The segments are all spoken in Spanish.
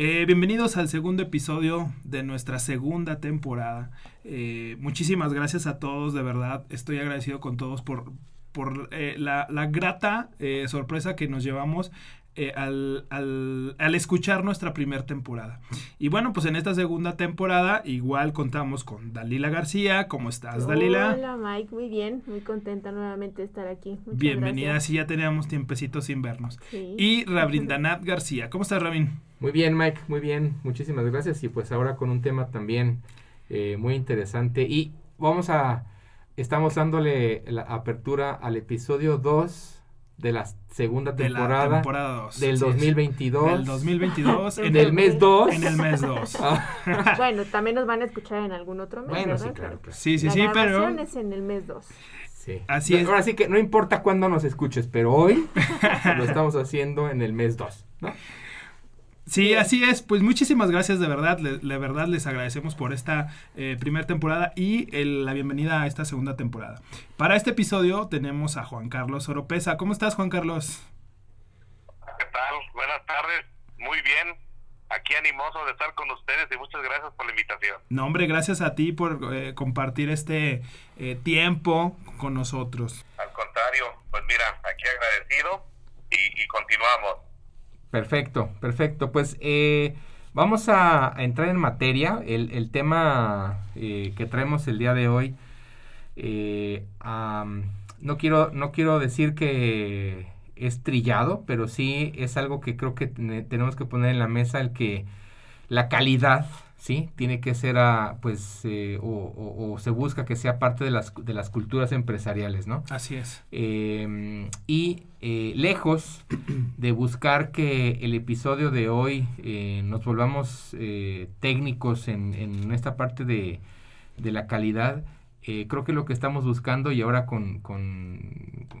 Eh, bienvenidos al segundo episodio de nuestra segunda temporada. Eh, muchísimas gracias a todos, de verdad. Estoy agradecido con todos por, por eh, la, la, grata sorpresa que nos llevamos eh, al, al, al, escuchar nuestra primera temporada. Y bueno, pues en esta segunda temporada igual contamos con Dalila García. ¿Cómo estás, Dalila? Hola, Mike. Muy bien. Muy contenta nuevamente de estar aquí. Muchas Bienvenida. Sí, ya teníamos tiempecito sin vernos. Sí. Y Rabrindanat García. ¿Cómo estás, Rabin? Muy bien, Mike. Muy bien. Muchísimas gracias. Y pues ahora con un tema también eh, muy interesante. Y vamos a... Estamos dándole la apertura al episodio 2 de la segunda temporada, temporada del 2022. Del 2022. en el mes 2. En el mes 2. bueno, también nos van a escuchar en algún otro mes, bueno, ¿verdad? Sí, claro, claro. Sí, sí, sí, pero... es en el mes 2. Sí. Así no, es. Ahora sí que no importa cuándo nos escuches, pero hoy lo estamos haciendo en el mes 2, ¿no? Sí, así es. Pues muchísimas gracias de verdad. Le, de verdad les agradecemos por esta eh, primera temporada y el, la bienvenida a esta segunda temporada. Para este episodio tenemos a Juan Carlos Oropesa. ¿Cómo estás, Juan Carlos? ¿Qué tal? Buenas tardes. Muy bien. Aquí animoso de estar con ustedes y muchas gracias por la invitación. No, hombre, gracias a ti por eh, compartir este eh, tiempo con nosotros. Al contrario, pues mira, aquí agradecido y, y continuamos. Perfecto, perfecto. Pues eh, vamos a, entrar en materia. El, tema eh, que traemos el día de hoy, eh, no, quiero, no quiero decir que es trillado, pero sí es algo que creo que tenemos que poner en la mesa, el que la calidad, ¿sí? Tiene que ser, a, pues, eh, o, o, o, se busca que sea parte de las, de las culturas empresariales, ¿no? Así es. Eh, y eh, lejos de buscar que el episodio de hoy eh, nos volvamos técnicos en, en, esta parte de, de la calidad, creo que lo que estamos buscando y ahora con, con,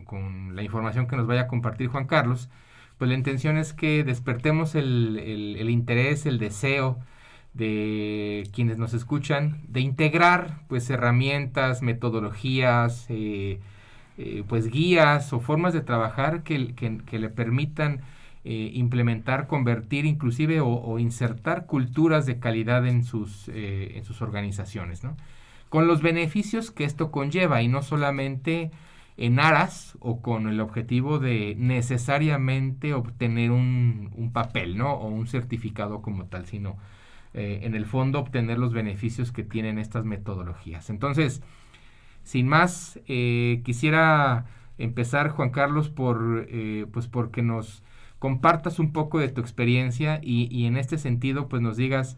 con la información que nos vaya a compartir Juan Carlos, pues la intención es que despertemos el, el, el interés, el deseo, de quienes nos escuchan, de integrar pues herramientas, metodologías, eh, eh, pues guías o formas de trabajar que, que, que le permitan eh, implementar, convertir inclusive o, o, insertar culturas de calidad en sus, en sus organizaciones, ¿no? Con los beneficios que esto conlleva y no solamente en aras o con el objetivo de necesariamente obtener un, un papel, ¿no? O un certificado como tal, sino eh, en el fondo obtener los beneficios que tienen estas metodologías. Entonces, sin más, eh, quisiera empezar, Juan Carlos, por, eh, pues porque nos compartas un poco de tu experiencia y, y en este sentido, pues nos digas,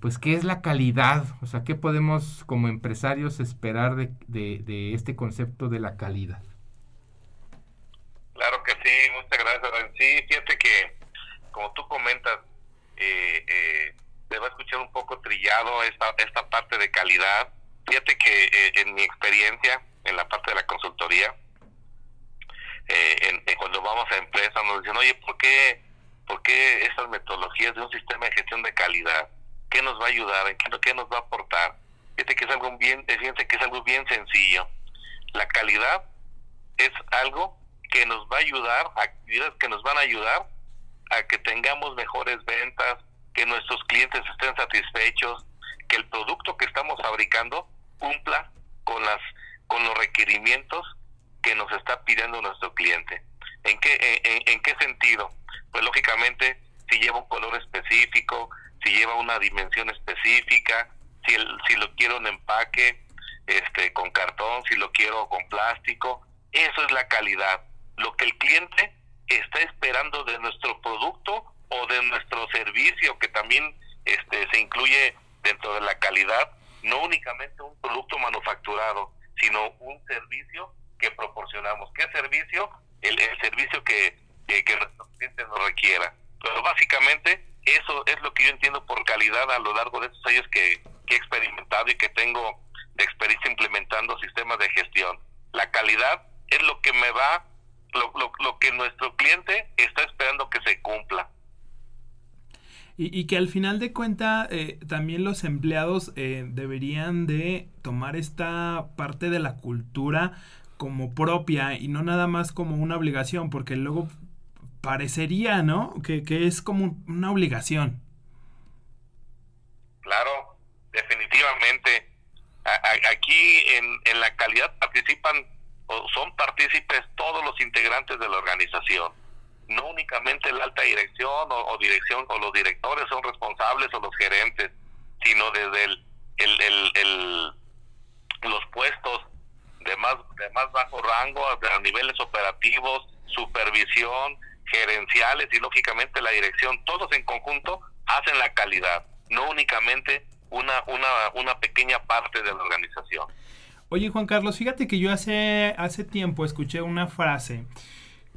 pues, ¿qué es la calidad? O sea, ¿qué podemos como empresarios esperar de, de, de este concepto de la calidad? Claro que sí, muchas gracias. Sí, fíjate que, como tú comentas, eh, eh, te va a escuchar un poco trillado esta, esta parte de calidad. Fíjate que eh, en mi experiencia, en la parte de la consultoría, eh, en, en cuando vamos a empresas nos dicen, oye, ¿por qué, ¿por qué estas metodologías de un sistema de gestión de calidad? ¿Qué nos va a ayudar? ¿En qué, qué nos va a aportar? Fíjate que es algo bien, fíjate que es algo bien sencillo. La calidad es algo que nos va a ayudar, actividades que nos van a ayudar a que tengamos mejores ventas, que nuestros clientes estén satisfechos, que el producto que estamos fabricando cumpla con las con los requerimientos que nos está pidiendo nuestro cliente. ¿En qué en, qué sentido? Pues lógicamente si lleva un color específico, si lleva una dimensión específica, si si lo quiero en empaque este con cartón, si lo quiero con plástico, eso es la calidad, lo que el cliente está esperando de nuestro producto o de nuestro servicio que también este, se incluye dentro de la calidad, no únicamente un producto manufacturado, sino un servicio que proporcionamos. ¿Qué servicio? El, servicio que, que, nuestro cliente nos requiera. Pero básicamente eso es lo que yo entiendo por calidad a lo largo de estos años que, que he experimentado y que tengo de experiencia implementando sistemas de gestión. La calidad es lo que me va, lo, lo, lo que nuestro cliente está esperando que se cumpla. Y, que al final de cuenta eh, también los empleados eh, deberían de tomar esta parte de la cultura como propia y no nada más como una obligación, porque luego parecería, ¿no? Que, que es como una obligación. Claro, definitivamente. aquí en, en la calidad participan son partícipes todos los integrantes de la organización no únicamente la alta dirección o, dirección o los directores son responsables o los gerentes, sino desde el, el, el, los puestos de más de más bajo rango, a niveles operativos, supervisión, gerenciales y lógicamente la dirección, todos en conjunto hacen la calidad, no únicamente una, una, una pequeña parte de la organización. Oye Juan Carlos, fíjate que yo hace, hace tiempo escuché una frase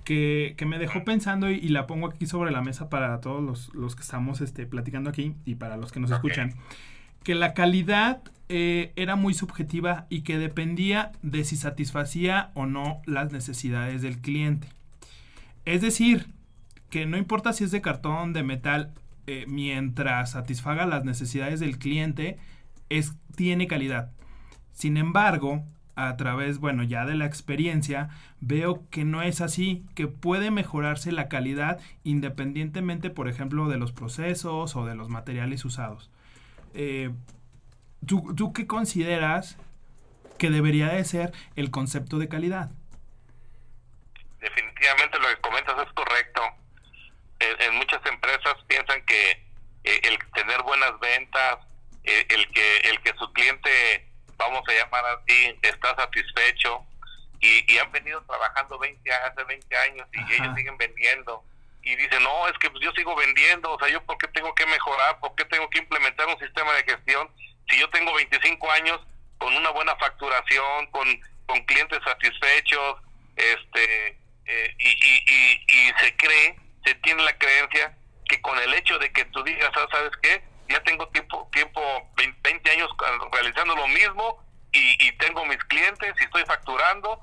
que, me dejó pensando y, la pongo aquí sobre la mesa para todos los, los que estamos este, platicando aquí y para los que nos escuchan, que la calidad eh, era muy subjetiva y que dependía de si satisfacía o no las necesidades del cliente. Es decir, que no importa si es de cartón, de metal, eh, mientras satisfaga las necesidades del cliente, es, tiene calidad. Sin embargo, a través, bueno, ya de la experiencia, veo que no es así, que puede mejorarse la calidad independientemente, por ejemplo, de los procesos o de los materiales usados. Eh, ¿tú, ¿Tú qué consideras que debería de ser el concepto de calidad? Definitivamente lo que comentas es correcto. En, muchas empresas piensan que eh, el tener buenas ventas, eh, el, que, el que su cliente vamos a llamar así, está satisfecho y, han venido trabajando 20, hace 20 años y ellos siguen vendiendo. Y dicen, no, es que pues, yo sigo vendiendo, o sea, yo por qué tengo que mejorar, por qué tengo que implementar un sistema de gestión si yo tengo 25 años con una buena facturación, con, con clientes satisfechos, este, eh, y, y, y, se cree, se tiene la creencia que con el hecho de que tú digas, ah, ¿sabes qué? Ya tengo tiempo, tiempo 20 años realizando lo mismo y, tengo mis clientes y estoy facturando,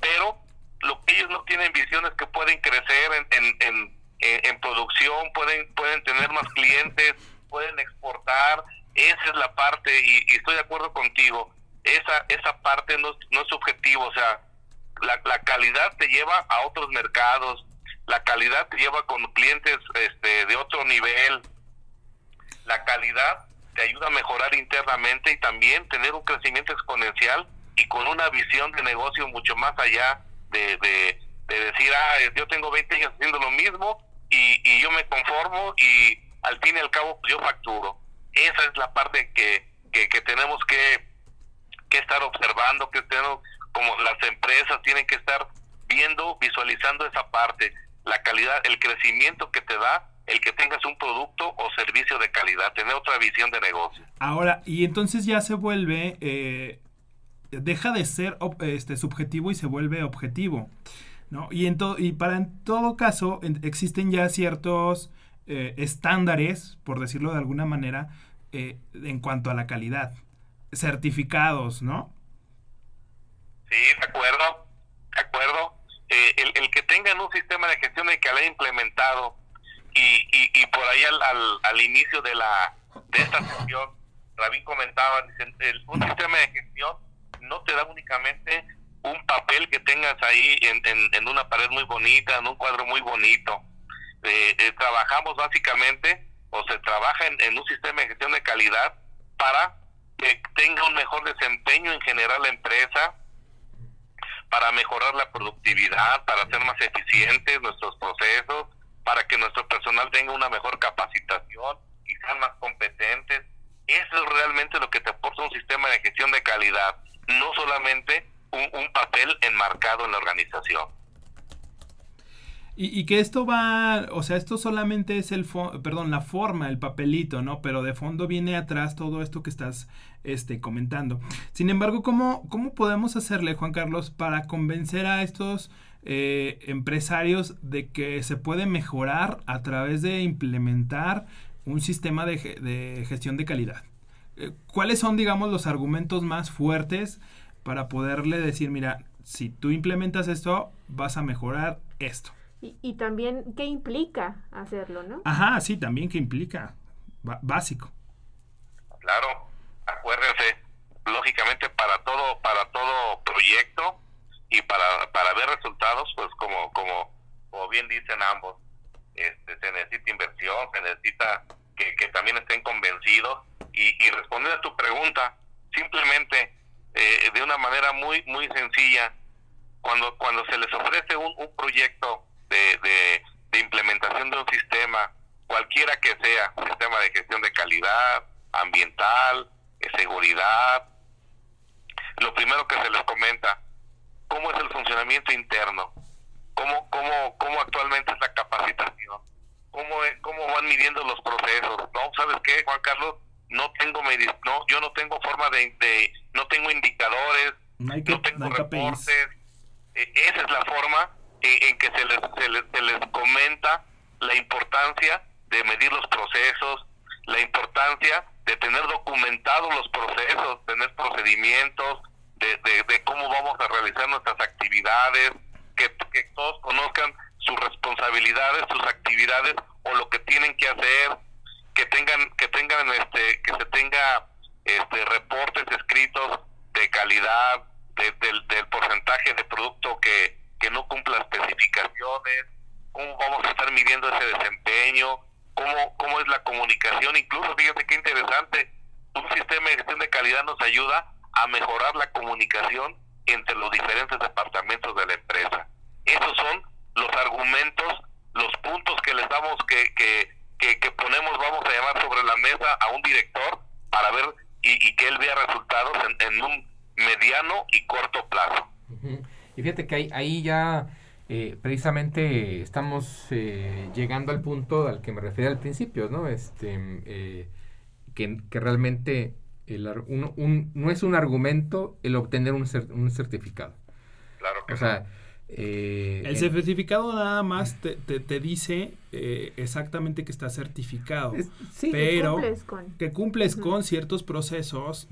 pero lo que ellos no tienen visiones que pueden crecer en, en, en, producción, pueden, pueden tener más clientes, pueden exportar, esa es la parte y, estoy de acuerdo contigo, esa, esa parte no, no es subjetivo, o sea, la, la calidad te lleva a otros mercados, la calidad te lleva con clientes este, de otro nivel, la calidad te ayuda a mejorar internamente y también tener un crecimiento exponencial y con una visión de negocio mucho más allá de, de, decir, ah, yo tengo 20 años haciendo lo mismo y, y yo me conformo y al fin y al cabo yo facturo. Esa es la parte que, que, tenemos que, que estar observando, que tenemos, como las empresas tienen que estar viendo, visualizando esa parte, la calidad, el crecimiento que te da el que tengas un producto o servicio de calidad, tener otra visión de negocio. Ahora, y entonces ya se vuelve, eh, deja de ser este, subjetivo y se vuelve objetivo. ¿no? Y, en y para en todo caso existen ya ciertos eh, estándares, por decirlo de alguna manera, eh, en cuanto a la calidad. Certificados, ¿no? Sí, de acuerdo, de acuerdo. el, el que tengan un sistema de gestión de calidad implementado, y, y, por ahí al, al, inicio de la de esta sesión, Rabín comentaba, el, un sistema de gestión no te da únicamente un papel que tengas ahí en, en, una pared muy bonita, en un cuadro muy bonito. Eh, eh, trabajamos básicamente, o se trabaja en, en un sistema de gestión de calidad para que tenga un mejor desempeño en general la empresa, para mejorar la productividad, para ser más eficientes nuestros procesos, para que nuestro personal tenga una mejor capacitación y sean más competentes. Eso es realmente lo que te aporta un sistema de gestión de calidad, no solamente un, papel enmarcado en la organización. Y, que esto va, o sea, esto solamente es el, perdón, la forma, el papelito, ¿no? Pero de fondo viene atrás todo esto que estás este, comentando. Sin embargo, ¿cómo, ¿cómo podemos hacerle, Juan Carlos, para convencer a estos eh, empresarios de que se puede mejorar a través de implementar un sistema de, de gestión de calidad? Eh, ¿Cuáles son, digamos, los argumentos más fuertes para poderle decir, mira, si tú implementas esto, vas a mejorar esto? Y, también, ¿qué implica hacerlo, no? Ajá, sí, también qué implica. básico. Claro, acuérdense, lógicamente para todo, para todo proyecto y para, para ver resultados, pues como, como, como bien dicen ambos, este, se necesita inversión, se necesita que, que también estén convencidos y, y responder a tu pregunta, simplemente eh, de una manera muy, muy sencilla, cuando, cuando se les ofrece un, un proyecto de, de, implementación de un sistema, cualquiera que sea, sistema de gestión de calidad, ambiental, de seguridad, lo primero que se les comenta, cómo es el funcionamiento interno, cómo, cómo, cómo actualmente es la capacitación, cómo, cómo van midiendo los procesos. No, ¿sabes qué, Juan Carlos? No tengo no, yo no tengo forma de, de no tengo indicadores, no, tengo reportes. E, esa es la forma en, que se les, se les, se, les, comenta la importancia de medir los procesos, la importancia de tener documentados los procesos, tener procedimientos, de, de, cómo vamos a realizar nuestras actividades, que, todos conozcan sus responsabilidades, sus actividades o lo que tienen que hacer, que tengan, que tengan este, que se tenga este reportes escritos de calidad, del, del porcentaje de producto que, que no cumpla especificaciones, cómo vamos a estar midiendo ese desempeño, cómo, cómo es la comunicación, incluso fíjate qué interesante, un sistema de gestión de calidad nos ayuda a mejorar la comunicación entre los diferentes departamentos de la empresa. Esos son los argumentos, los puntos que les damos, que, que, que, ponemos, vamos a llamar sobre la mesa a un director para ver y, que él vea resultados en, un mediano y corto plazo. Y fíjate que ahí, ahí ya eh, precisamente estamos eh, llegando al punto al que me refería al principio, ¿no? Este, eh, que, que, realmente el, un, no es un argumento el obtener un, un certificado. Claro que O sea, el certificado nada más te, te, dice exactamente que está certificado, pero que cumples con, que cumples con ciertos procesos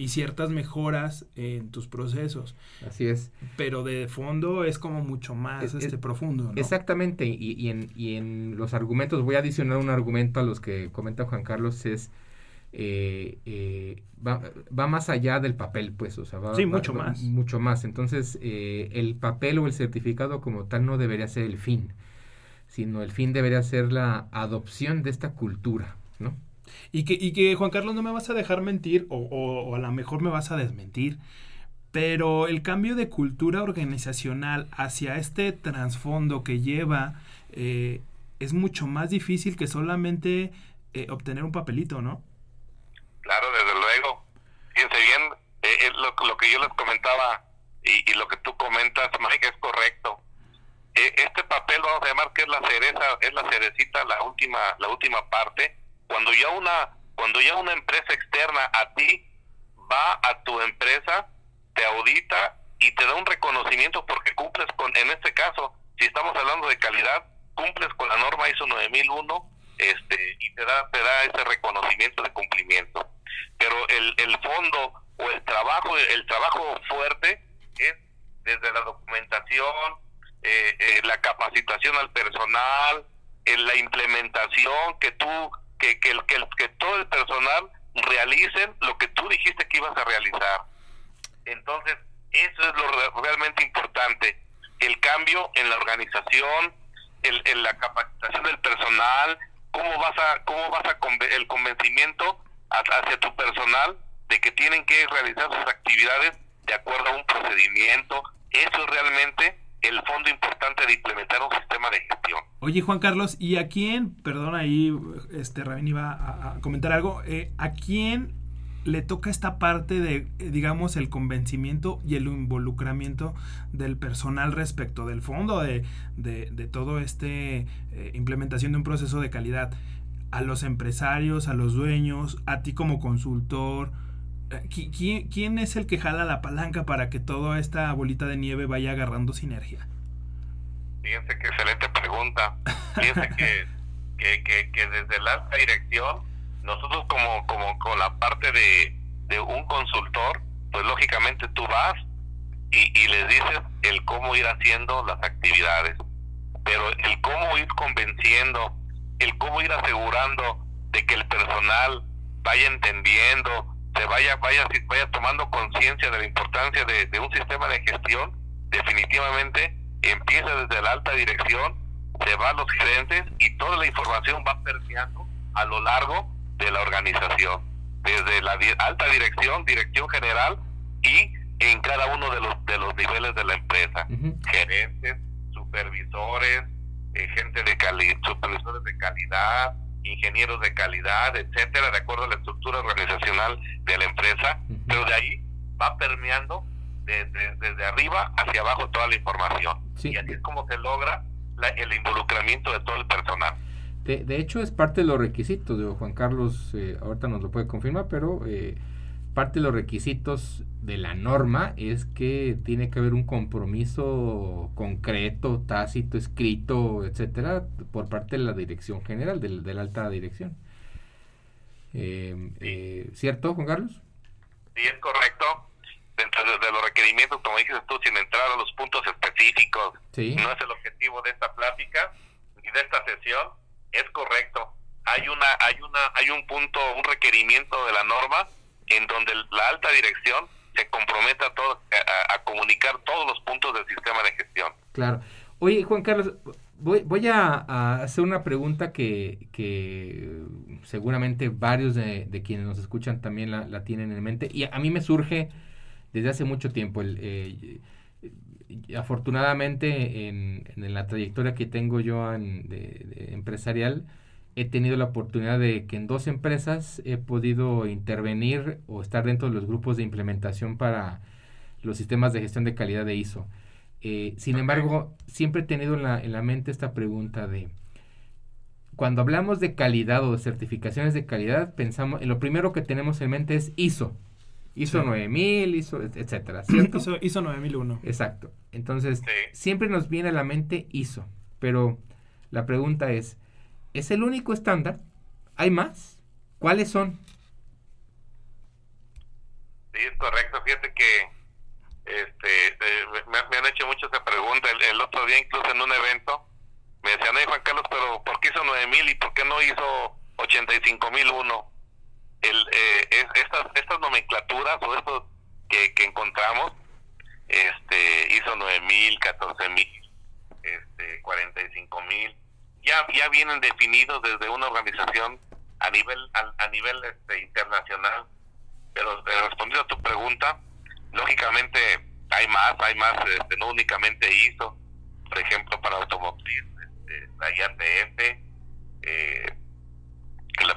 y ciertas mejoras en tus procesos. Así es. Pero de fondo es como mucho más este, profundo. Exactamente, y, y, en, y en los argumentos, voy a adicionar un argumento a los que comenta Juan Carlos, es... Eh, eh, va, va, más allá del papel, pues, o sea, va, sí, mucho más. Mucho más. Entonces, eh, el papel o el certificado como tal no debería ser el fin, sino el fin debería ser la adopción de esta cultura, ¿no? Y que, y que Juan Carlos, no me vas a dejar mentir, o, o, a lo mejor me vas a desmentir, pero el cambio de cultura organizacional hacia este trasfondo que lleva eh, es mucho más difícil que solamente obtener un papelito, ¿no? Claro, desde luego. Fíjense bien, eh, lo, lo, yo les comentaba y, lo que tú comentas, Mike, es correcto. este papel, vamos a llamar que es la cereza, es la cerecita, la última, la última parte, cuando ya una cuando ya una empresa externa a ti va a tu empresa, te audita y te da un reconocimiento porque cumples con, en este caso, si estamos hablando de calidad, cumples con la norma ISO 9001 este, y te da, te da ese reconocimiento de cumplimiento. Pero el, el fondo o el trabajo, el trabajo fuerte es desde la documentación, eh, eh, la capacitación al personal, en la implementación, que tú que, que, que, que todo el personal realicen lo que tú dijiste que ibas a realizar. Entonces, eso es lo realmente importante. El cambio en la organización, el, en la capacitación del personal, cómo vas a, cómo vas a el convencimiento hacia tu personal de que tienen que realizar sus actividades de acuerdo a un procedimiento. Eso es realmente el fondo importante de implementar un sistema de gestión. Oye, Juan Carlos, ¿y a quién, perdón, ahí este Rabin iba a, comentar algo, eh, ¿a quién le toca esta parte de, digamos, el convencimiento y el involucramiento del personal respecto del fondo de, de, de todo este eh, implementación de un proceso de calidad. A los empresarios, a los dueños, a ti como consultor. ¿Quién, es el que jala la palanca para que toda esta bolita de nieve vaya agarrando sinergia? Fíjense qué excelente pregunta. Fíjense que, que, que, que desde la alta dirección nosotros como, con la parte de, un consultor, pues lógicamente tú vas y les dices el cómo ir haciendo las actividades, pero el cómo ir convenciendo, el cómo ir asegurando de que el personal vaya entendiendo, se vaya, vaya, vaya tomando conciencia de la importancia de, de un sistema de gestión, definitivamente empieza desde la alta dirección, se va a los gerentes y toda la información va permeando a lo largo de la organización, desde la alta dirección, dirección general y en cada uno de los de los niveles de la empresa, gerentes, supervisores, eh, gente de calidad, supervisores de calidad, ingenieros de calidad, etcétera, de acuerdo a la estructura organizacional de la empresa, pero de ahí va permeando desde, desde arriba hacia abajo toda la información. Y así es como se logra el involucramiento de todo el personal. De, de, hecho, es parte de los requisitos, de Juan Carlos eh, ahorita nos lo puede confirmar, pero eh, parte de los requisitos de la norma es que tiene que haber un compromiso concreto, tácito, escrito, etcétera, por parte de la dirección general, de, de la alta dirección. Eh, eh, ¿Cierto, Juan Carlos? Sí, es correcto. Dentro de, de, los requerimientos, como dices tú, sin entrar a los puntos específicos, sí. no es el objetivo de esta plática ni de esta sesión es correcto. Hay una, hay una, hay un punto, un requerimiento de la norma en donde la alta dirección se compromete a, todo, a, comunicar todos los puntos del sistema de gestión. Claro. Oye, Juan Carlos, voy, voy a, hacer una pregunta que, que seguramente varios de, quienes nos escuchan también la, la, tienen en mente. Y a mí me surge desde hace mucho tiempo. El, eh, afortunadamente en, en, la trayectoria que tengo yo en, de empresarial, he tenido la oportunidad de que en dos empresas he podido intervenir o estar dentro de los grupos de implementación para los sistemas de gestión de calidad de ISO. Eh, sin embargo, siempre he tenido en la, en la mente esta pregunta de, cuando hablamos de calidad o de certificaciones de calidad, pensamos, en lo primero que tenemos en mente es ISO. ISO sí. 9000, ISO, etcétera, ¿cierto? ISO, ISO 9001. Exacto. Entonces, sí. siempre nos viene a la mente ISO, pero la pregunta es, ¿es el único estándar? ¿Hay más? ¿Cuáles son? Sí, es correcto. Fíjate que este, me, han hecho mucho esa pregunta. El, el, otro día, incluso en un evento, me decían, hey, Juan Carlos, pero ¿por qué hizo 9000 y por qué no hizo 85001? El, eh, es, estas, estas nomenclaturas o estos que, que encontramos, este, hizo 9000, 14000, este, 45000, ya, ya vienen definidos desde una organización a nivel, a, a nivel este, internacional. Pero respondiendo a tu pregunta, lógicamente hay más, hay más, este, no únicamente ISO, por ejemplo, para automotriz, este, la IATF, eh,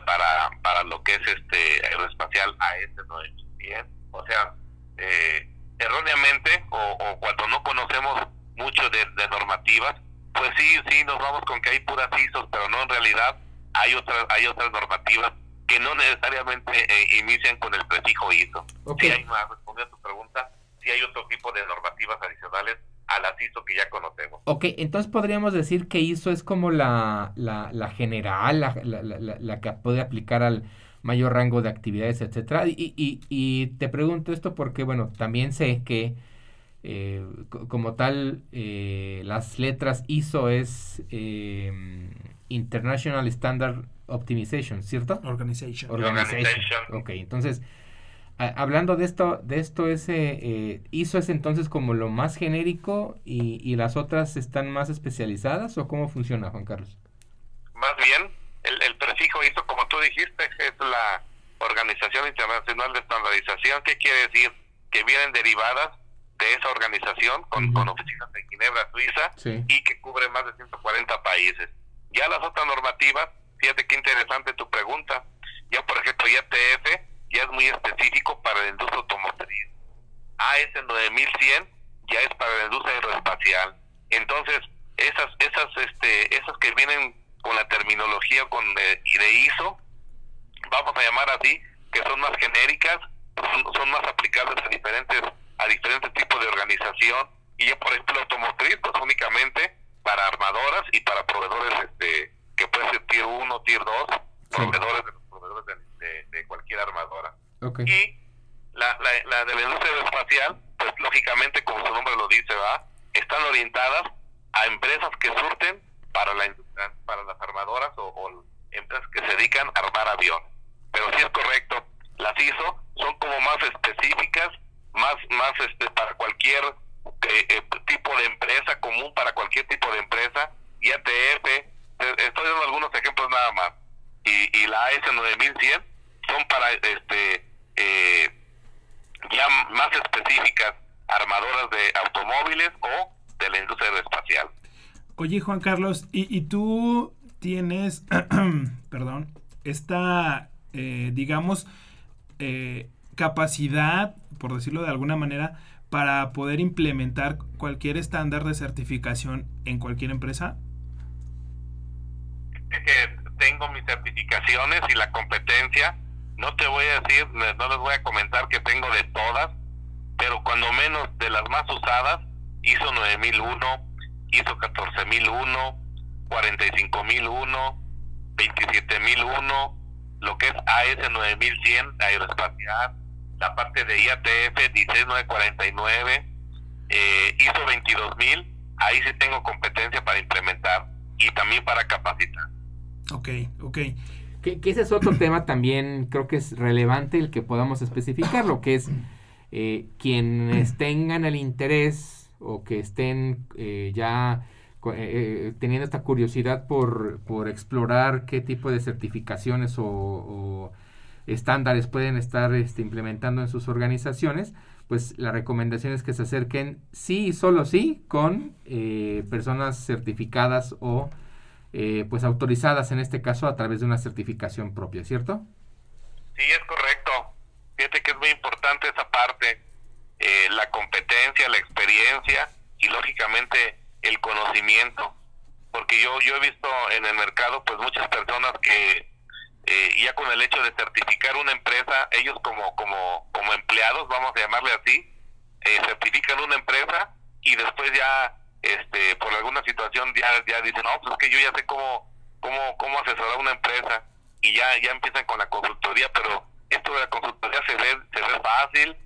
para, para lo que es este aeroespacial AS9100, o sea, eh, erróneamente o, o, cuando no conocemos mucho de, de, normativas, pues sí, sí, nos vamos con que hay puras ISOs, pero no en realidad hay otras, hay otras normativas que no necesariamente eh, inician con el prefijo ISO. Okay. Si hay más, respondiendo a tu pregunta, si hay otro tipo de normativas adicionales a las ISO que ya conocemos. Ok, entonces podríamos decir que ISO es como la, la, la general, la, la, la, que puede aplicar al mayor rango de actividades, etcétera. Y, y, y te pregunto esto porque, bueno, también sé que eh, como tal, eh, las letras ISO es eh, International Standard Optimization, ¿cierto? Organization. Organization. Organization. Ok, entonces hablando de esto, de esto ese eh, ISO es entonces como lo más genérico y, y, las otras están más especializadas o cómo funciona, Juan Carlos? Más bien, el, el, prefijo ISO, como tú dijiste, es la Organización Internacional de Estandarización. ¿Qué quiere decir? Que vienen derivadas de esa organización con, uh -huh. con oficinas en Ginebra, Suiza, sí. y que cubre más de 140 países. Ya las otras normativas, fíjate qué interesante tu pregunta. Ya, por ejemplo, IATF ya es muy específico para la industria automotriz. AS 9100 ya es para la industria aeroespacial. Entonces, esas esas este esas que vienen con la terminología con eh, y de ISO, vamos a llamar así, que son más genéricas, son, son más aplicables a diferentes a diferentes tipos de organización y ya por ejemplo automotriz pues únicamente para armadoras y para proveedores este que puede ser tier 1, tier 2, proveedores de los proveedores de, de, cualquier armadora. Y la, la, la de la industria aeroespacial, pues lógicamente como su nombre lo dice, va, están orientadas a empresas que surten para la para las armadoras o, empresas que se dedican a armar aviones. Pero si es correcto, las ISO son como más específicas, más más este para cualquier eh, eh, tipo de empresa común para cualquier tipo de empresa IATF estoy dando algunos ejemplos nada más y, y la AS 9100 son para este eh, ya más específicas armadoras de automóviles o de la industria aeroespacial. Oye, Juan Carlos, ¿y, tú tienes, perdón, esta, eh, digamos, capacidad, por decirlo de alguna manera, para poder implementar cualquier estándar de certificación en cualquier empresa? tengo mis certificaciones y la competencia. No te voy a decir, no les voy a comentar que tengo de todas, pero cuando menos de las más usadas, ISO 9001, ISO 14001, 45001, 27001, lo que es AS 9100 aeroespacial, la parte de IATF 16949, eh, ISO 22000, ahí sí tengo competencia para implementar y también para capacitar. Ok, ok. Que, ese es otro tema también, creo que es relevante el que podamos especificar, lo que es eh, quienes tengan el interés o que estén eh, ya eh, teniendo esta curiosidad por, por, explorar qué tipo de certificaciones o, estándares pueden estar este, implementando en sus organizaciones, pues la recomendación es que se acerquen sí y solo sí con personas certificadas o eh, pues autorizadas en este caso a través de una certificación propia, ¿cierto? Sí, es correcto. Fíjate que es muy importante esa parte, eh, la competencia, la experiencia y lógicamente el conocimiento, porque yo yo he visto en el mercado pues muchas personas que eh, ya con el hecho de certificar una empresa, ellos como como como empleados, vamos a llamarle así, certifican una empresa y después ya este por alguna situación ya ya dicen no pues es que yo ya sé cómo cómo cómo asesorar una empresa y ya ya empiezan con la consultoría pero esto de la consultoría se ve se ve fácil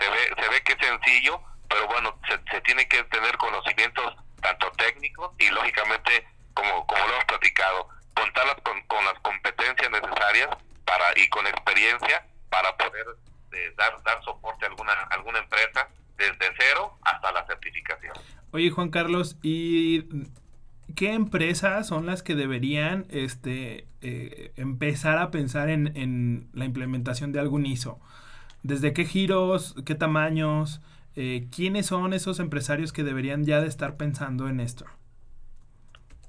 se ve se ve que es sencillo pero bueno se, se tiene que tener conocimientos tanto técnicos y lógicamente como como lo hemos platicado contarlas con, con las competencias necesarias para y con experiencia para poder eh, dar dar soporte a alguna alguna empresa desde cero hasta la certificación. Oye, Juan Carlos, ¿y qué empresas son las que deberían este, eh, empezar a pensar en, la implementación de algún ISO? ¿Desde qué giros, qué tamaños? Eh, ¿Quiénes son esos empresarios que deberían ya de estar pensando en esto?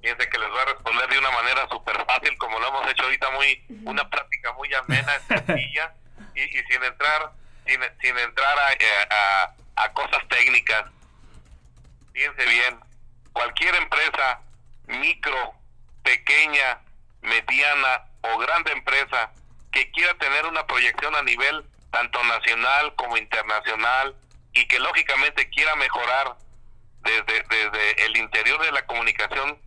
Fíjense que les voy a responder de una manera fácil, como lo hemos hecho ahorita, muy una práctica muy amena, sencilla, y, y sin entrar sin, sin entrar a, eh, a cosas técnicas. Fíjense bien, cualquier empresa, micro, pequeña, mediana o grande empresa que quiera tener una proyección a nivel tanto nacional como internacional y que lógicamente quiera mejorar desde, desde el interior de la comunicación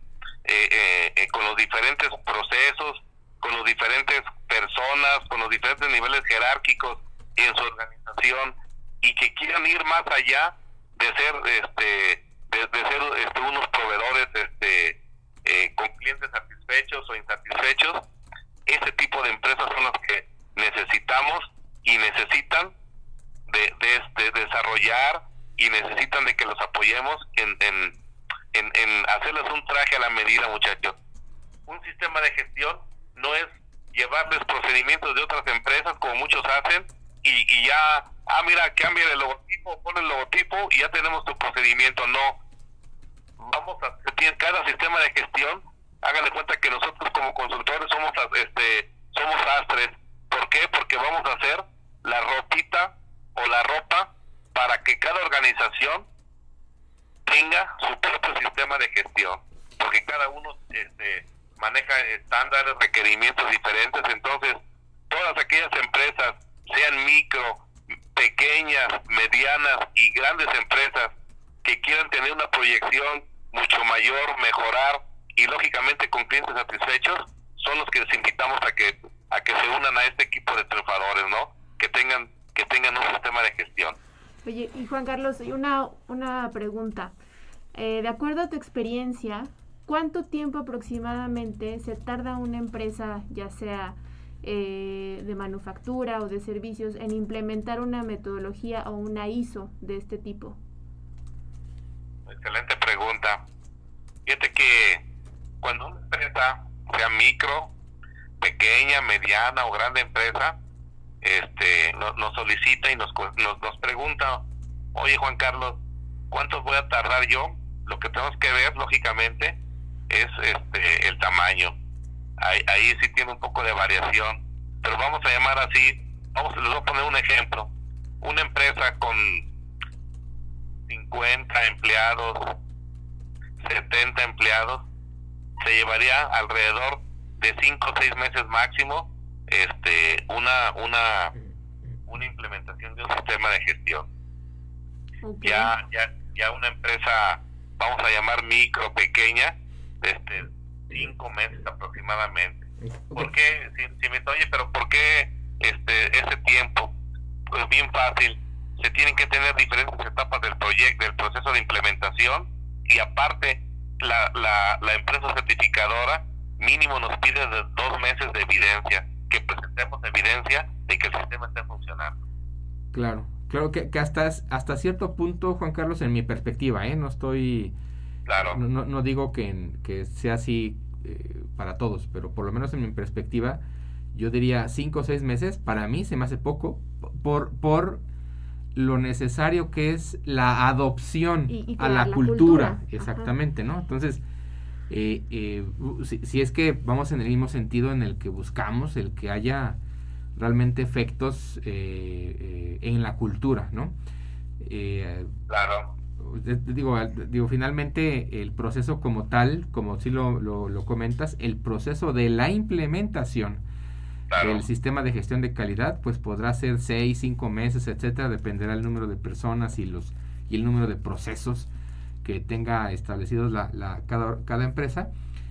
eh, eh, eh, con los diferentes procesos, con los diferentes personas, con los diferentes niveles jerárquicos en su organización y que quieran ir más allá de ser este de, ser este, unos proveedores este, eh, con clientes satisfechos o insatisfechos, ese tipo de empresas son las que necesitamos y necesitan de, de, este, desarrollar y necesitan de que los apoyemos en, en, en, hacerles un traje a la medida, muchachos. Un sistema de gestión no es llevarles procedimientos de otras empresas como muchos hacen y, y ya, ah, mira, cambia el logotipo, pon el logotipo y ya tenemos tu procedimiento. No, vamos a cada sistema de gestión háganle cuenta que nosotros como consultores somos este somos astres ¿Por qué? Porque vamos a hacer la ropita o la ropa para que cada organización tenga su propio sistema de gestión, porque cada uno este, maneja estándares, requerimientos diferentes, entonces todas aquellas empresas, sean micro, pequeñas, medianas y grandes empresas que quieran tener una proyección mucho mayor, mejorar y lógicamente con clientes satisfechos, son los que les invitamos a que a que se unan a este equipo de triunfadores, ¿no? Que tengan que tengan un sistema de gestión. Oye, y Juan Carlos, una una pregunta. Eh, de acuerdo a tu experiencia, ¿cuánto tiempo aproximadamente se tarda una empresa, ya sea eh, de manufactura o de servicios, en implementar una metodología o una ISO de este tipo? Excelente pregunta. Fíjate que cuando una empresa, sea micro, pequeña, mediana o grande empresa, este, nos, solicita y nos, nos, nos pregunta, oye Juan Carlos, ¿cuánto voy a tardar yo? Lo que tenemos que ver, lógicamente, es este el tamaño. Ahí, ahí sí tiene un poco de variación, pero vamos a llamar así, vamos, les voy a poner un ejemplo. Una empresa con 50 empleados, 70 empleados, se llevaría alrededor de 5 o 6 meses máximo este una una una implementación de un sistema de gestión. Ya ya ya una empresa vamos a llamar micro pequeña este cinco meses aproximadamente. ¿Por qué? Si, si me oye, pero ¿por qué este ese tiempo? Pues bien fácil se tienen que tener diferentes etapas del proyecto, del proceso de implementación y aparte la, la, la empresa certificadora mínimo nos pide de dos meses de evidencia, que presentemos evidencia de que el sistema esté funcionando. Claro, claro que, que hasta, hasta cierto punto, Juan Carlos, en mi perspectiva, ¿eh? no estoy... Claro. No, no digo que, que sea así eh, para todos, pero por lo menos en mi perspectiva, yo diría cinco o seis meses, para mí se me hace poco, por, por lo necesario que es la adopción a la, cultura, exactamente, ¿no? Entonces, eh, eh, si, es que vamos en el mismo sentido en el que buscamos el que haya realmente efectos eh, en la cultura, ¿no? claro. Digo, digo, finalmente el proceso como tal, como si lo, lo, lo comentas, el proceso de la implementación el sistema de gestión de calidad, pues podrá ser seis, cinco meses, etcétera, dependerá el número de personas y los y el número de procesos que tenga establecidos la, la cada, cada empresa.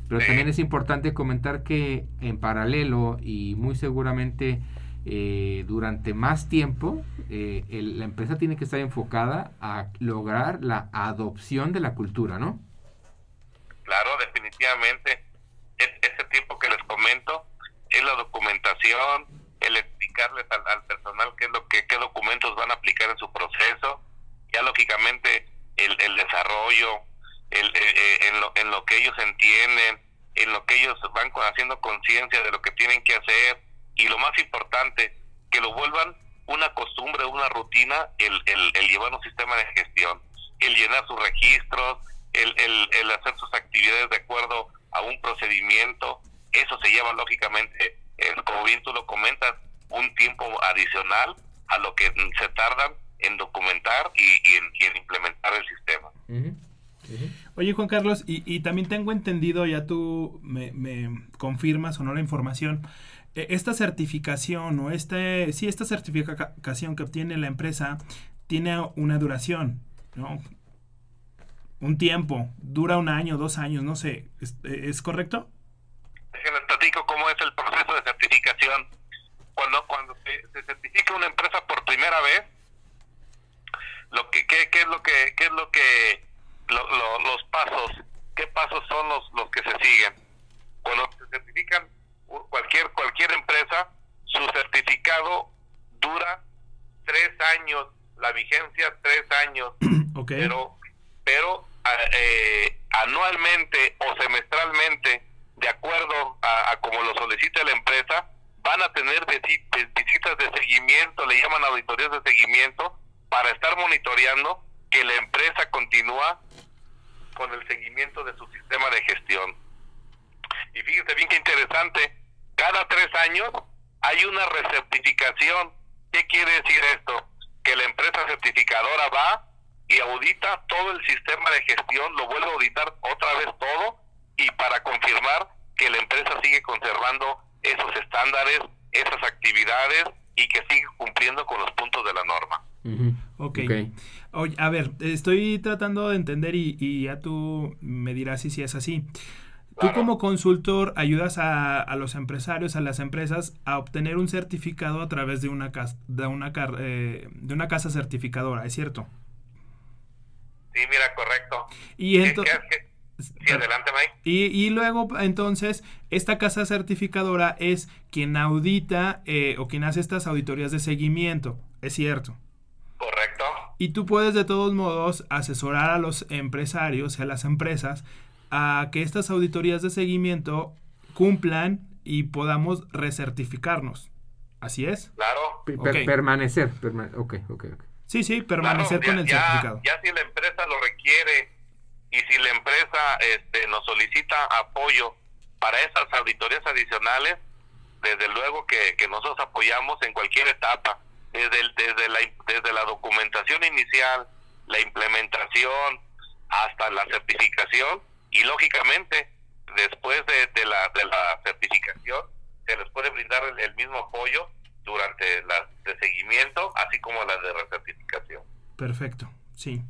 Pero también es importante comentar que en paralelo y muy seguramente eh, durante más tiempo, eh, la empresa tiene que estar enfocada a lograr la adopción de la cultura, ¿no? Claro, definitivamente. ese tiempo que les comento es la documentación, el explicarles al, personal qué es lo que qué documentos van a aplicar en su proceso, ya lógicamente el, el desarrollo, el, eh, eh, en, lo, en lo que ellos entienden, en lo que ellos van haciendo conciencia de lo que tienen que hacer y lo más importante, que lo vuelvan una costumbre, una rutina, el, el, el llevar un sistema de gestión, el llenar sus registros, el, el, el hacer sus actividades de acuerdo a un procedimiento, eso se lleva lógicamente, eh, como bien tú lo comentas, un tiempo adicional a lo que se tardan en documentar y, en, implementar el sistema. Oye Juan Carlos, y, y, también tengo entendido, ya tú me, me, confirmas o no la información, e, esta certificación o este, sí, esta certificación que obtiene la empresa tiene una duración, ¿no? Un tiempo, dura un año, dos años, no sé, es correcto? les platico cómo es el proceso de certificación. Cuando cuando se, certifica una empresa por primera vez, lo que qué, qué es lo que qué es lo que los pasos, qué pasos son los los que se siguen. Cuando se certifican cualquier cualquier empresa, su certificado dura tres años, la vigencia tres años, pero pero eh, anualmente o semestralmente de acuerdo a, como lo solicita la empresa, van a tener visitas de seguimiento, le llaman auditorías de seguimiento, para estar monitoreando que la empresa continúa con el seguimiento de su sistema de gestión. Y fíjense bien que interesante, cada tres años hay una recertificación. ¿Qué quiere decir esto? Que la empresa certificadora va y audita todo el sistema de gestión, lo vuelve a auditar otra vez todo y para confirmar que la empresa sigue conservando esos estándares, esas actividades y que sigue cumpliendo con los puntos de la norma. Ok. Oye, a ver, estoy tratando de entender y, ya tú me dirás si, si es así. Tú como consultor ayudas a, a, los empresarios, a las empresas, a obtener un certificado a través de una, de una, eh, de una casa certificadora, ¿es cierto? Sí, mira, correcto. Y entonces... Sí, adelante, Mike. Y, y, luego, entonces, esta casa certificadora es quien audita eh, o quien hace estas auditorías de seguimiento, ¿es cierto? Correcto. Y tú puedes de todos modos asesorar a los empresarios y a las empresas a que estas auditorías de seguimiento cumplan y podamos recertificarnos. ¿Así es? Claro. permanecer. ok, ok, Sí, sí, permanecer con el certificado. Ya si la empresa lo requiere y si la empresa este, nos solicita apoyo para esas auditorías adicionales, desde luego que, nosotros apoyamos en cualquier etapa, desde, desde, la, desde la documentación inicial, la implementación, hasta la certificación y lógicamente después de, la, de la certificación se les puede brindar el, mismo apoyo durante las de seguimiento así como las de recertificación. Perfecto, sí.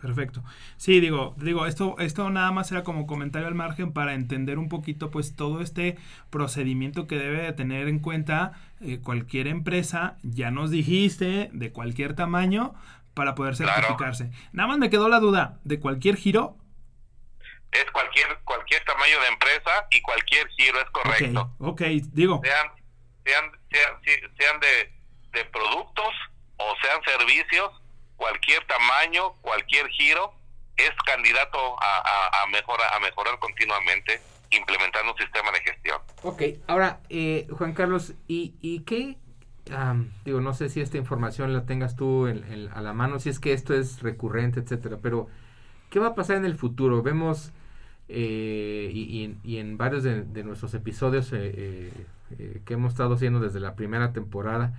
Perfecto. Sí, digo, digo, esto, esto nada más era como comentario al margen para entender un poquito, pues, todo este procedimiento que debe de tener en cuenta eh, cualquier empresa. Ya nos dijiste de cualquier tamaño para poder certificarse. Nada más me quedó la duda de cualquier giro. Es cualquier cualquier tamaño de empresa y cualquier giro es correcto. Ok, digo. Sean sean sean, sean de, de productos o sean servicios cualquier tamaño, cualquier giro, es candidato a, a, a mejorar continuamente implementando un sistema de gestión. Ok, ahora, eh, Juan Carlos, ¿y, y qué? digo, no sé si esta información la tengas tú a la mano, si es que esto es recurrente, etcétera, pero ¿qué va a pasar en el futuro? Vemos, eh, y, y, en varios de, nuestros episodios eh, que hemos estado haciendo desde la primera temporada,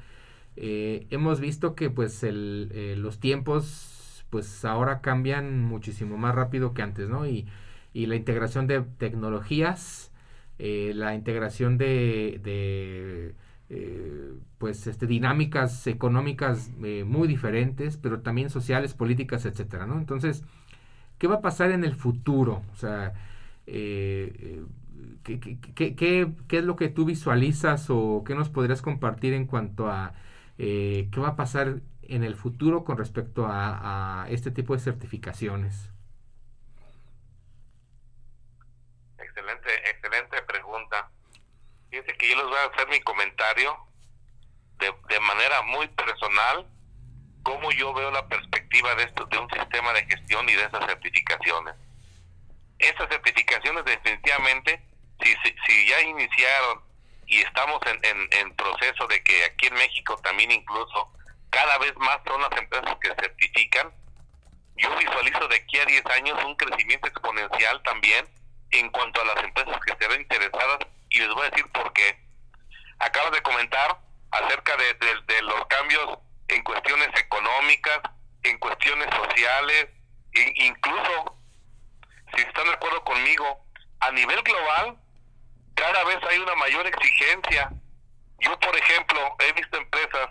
eh, hemos visto que pues el, eh, los tiempos pues ahora cambian muchísimo más rápido que antes, ¿no? Y, y la integración de tecnologías, eh, la integración de, de pues este, dinámicas económicas muy diferentes, pero también sociales, políticas, etcétera, ¿no? Entonces, ¿qué va a pasar en el futuro? O sea, ¿qué, qué, qué, qué es lo que tú visualizas o qué nos podrías compartir en cuanto a eh, qué va a pasar en el futuro con respecto a, este tipo de certificaciones. Excelente, excelente pregunta. Fíjense que yo les voy a hacer mi comentario de, de manera muy personal, cómo yo veo la perspectiva de esto, de un sistema de gestión y de esas certificaciones. Esas certificaciones definitivamente, si, si ya iniciaron y estamos en, en, proceso de que aquí en México también incluso cada vez más son las empresas que certifican. Yo visualizo de aquí a 10 años un crecimiento exponencial también en cuanto a las empresas que se ven interesadas y les voy a decir por qué. Acabas de comentar acerca de, de, los cambios en cuestiones económicas, en cuestiones sociales, e incluso, si están de acuerdo conmigo, a nivel global, cada vez hay una mayor exigencia. Yo, por ejemplo, he visto empresas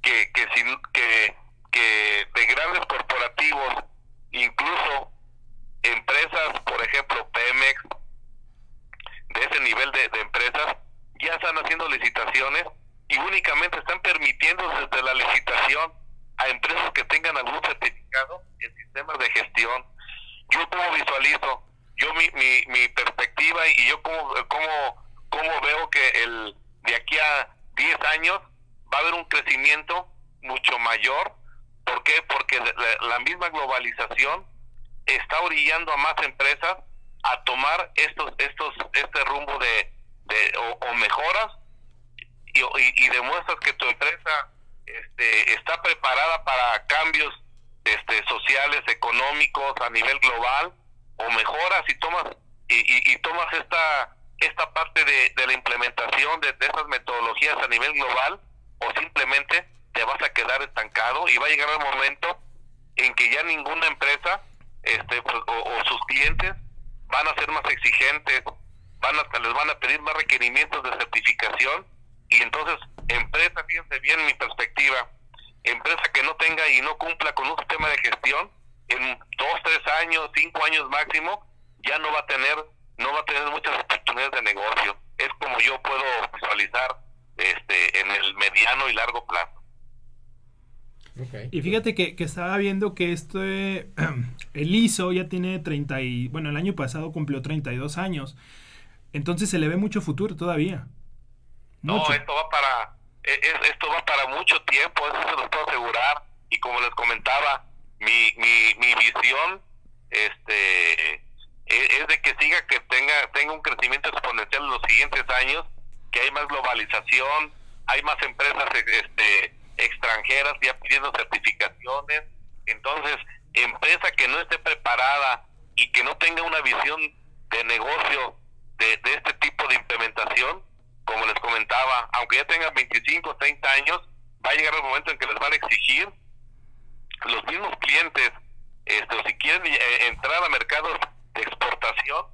que, que, que de grandes corporativos, incluso empresas, por ejemplo, Pemex, de ese nivel de, de empresas, ya están haciendo licitaciones y únicamente están permitiendo desde la licitación a empresas que tengan algún certificado en sistemas de gestión. Yo como visualizo yo mi, mi, mi perspectiva y yo como, como, como veo que el de aquí a 10 años va a haber un crecimiento mucho mayor. ¿Por qué? Porque la, misma globalización está orillando a más empresas a tomar estos estos este rumbo de, de o, mejoras y, y, demuestras que tu empresa este, está preparada para cambios este, sociales, económicos a nivel global o mejoras y tomas y, y, tomas esta esta parte de, la implementación de, de esas metodologías a nivel global o simplemente te vas a quedar estancado y va a llegar el momento en que ya ninguna empresa este, pues, o, o sus clientes van a ser más exigentes, van a, les van a pedir más requerimientos de certificación y entonces empresa, fíjense bien mi perspectiva, empresa que no tenga y no cumpla con un sistema de gestión, en dos, tres años, cinco años máximo, ya no va a tener, no va a tener muchas oportunidades de negocio. Es como yo puedo visualizar este en el mediano y largo plazo. Y fíjate que, que estaba viendo que este, el ISO ya tiene 30 y, bueno, el año pasado cumplió 32 años. Entonces se le ve mucho futuro todavía. No, esto va para e- es- esto va para mucho tiempo, eso se los puedo asegurar. Y como les comentaba, mi, mi, mi visión este e- es de que siga que tenga tenga un crecimiento exponencial en los siguientes años, que hay más globalización, hay más empresas e- este extranjeras ya pidiendo certificaciones. Entonces, empresa que no esté preparada y que no tenga una visión de negocio de, de este tipo de implementación, como les comentaba, aunque ya tengan 25 o 30 años, va a llegar el momento en que les van a exigir los mismos clientes, este, o si quieren eh, entrar a mercados de exportación,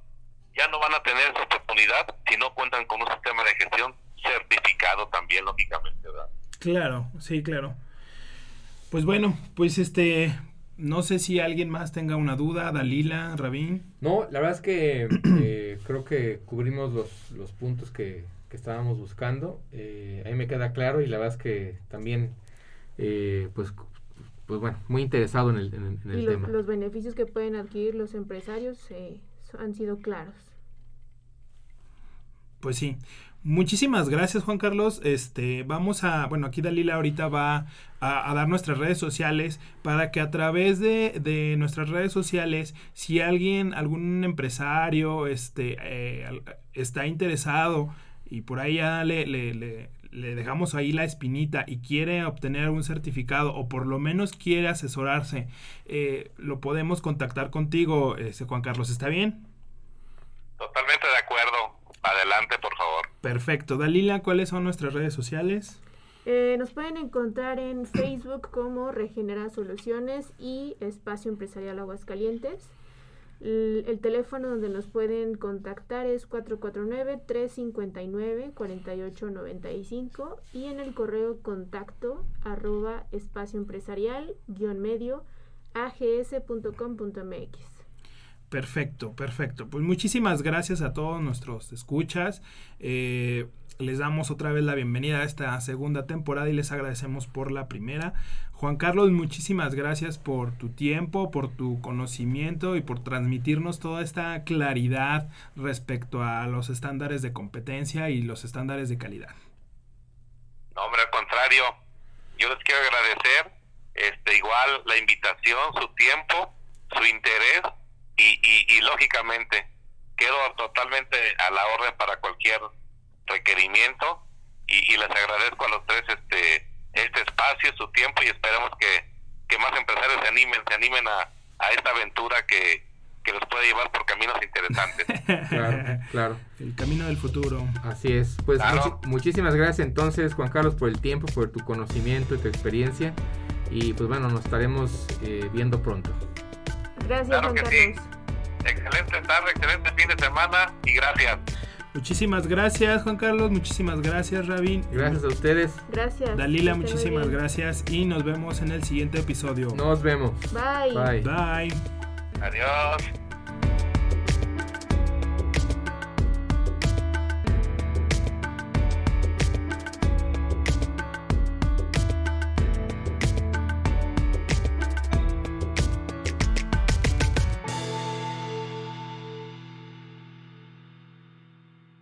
ya no van a tener esa oportunidad si no cuentan con un sistema de gestión certificado también, lógicamente, ¿verdad? Claro, sí, claro. Pues bueno, pues este, no sé si alguien más tenga una duda, Dalila, Rabín. No, la verdad es que eh, creo que cubrimos los, los puntos que, que estábamos buscando. Eh, ahí me queda claro y la verdad es que también, eh, pues, pues bueno, muy interesado en el, en en el Y los, tema. los beneficios que pueden adquirir los empresarios eh, han sido claros. Pues sí. Muchísimas gracias, Juan Carlos. Este, vamos a, bueno, aquí Dalila ahorita va a, a dar nuestras redes sociales para que a través de, de nuestras redes sociales, si alguien, algún empresario, este, eh, está interesado y por ahí ya le, le, le- le dejamos ahí la espinita y quiere obtener un certificado o por lo menos quiere asesorarse, eh, lo podemos contactar contigo, este, Juan Carlos. ¿Está bien? Totalmente de acuerdo. Adelante, por favor. Perfecto. Dalila, ¿cuáles son nuestras redes sociales? Eh, nos pueden encontrar en Facebook como Regenera Soluciones y Espacio Empresarial Aguascalientes. El, el teléfono donde nos pueden contactar es 449-359-4895 y en el correo contacto arroba espacioempresarial guion medio ags.com.mx. Perfecto, perfecto. Pues muchísimas gracias a todos nuestros escuchas. Eh, les damos otra vez la bienvenida a esta segunda temporada y les agradecemos por la primera. Juan Carlos, muchísimas gracias por tu tiempo, por tu conocimiento y por transmitirnos toda esta claridad respecto a los estándares de competencia y los estándares de calidad. No, hombre, al contrario, yo les quiero agradecer este igual la invitación, su tiempo, su interés y, y, y lógicamente quedo totalmente a la orden para cualquier requerimiento y, y les agradezco a los tres este este espacio, su tiempo y esperemos que, que más empresarios se animen, se animen a, a esta aventura que, que los puede llevar por caminos interesantes. Claro, claro. El camino del futuro. Así es. Pues Claro. muchísimas gracias entonces, Juan Carlos, por el tiempo, por tu conocimiento y tu experiencia. Y pues bueno, nos estaremos eh, viendo pronto. Gracias, Claro Juan que sí. Carlos. excelente tarde, excelente fin de semana y gracias. Muchísimas gracias, Juan Carlos. Muchísimas gracias, Rabín. Gracias a ustedes. Gracias. Dalila, muchísimas gracias y nos vemos en el siguiente episodio. Nos vemos. Bye. Bye. Bye. Adiós.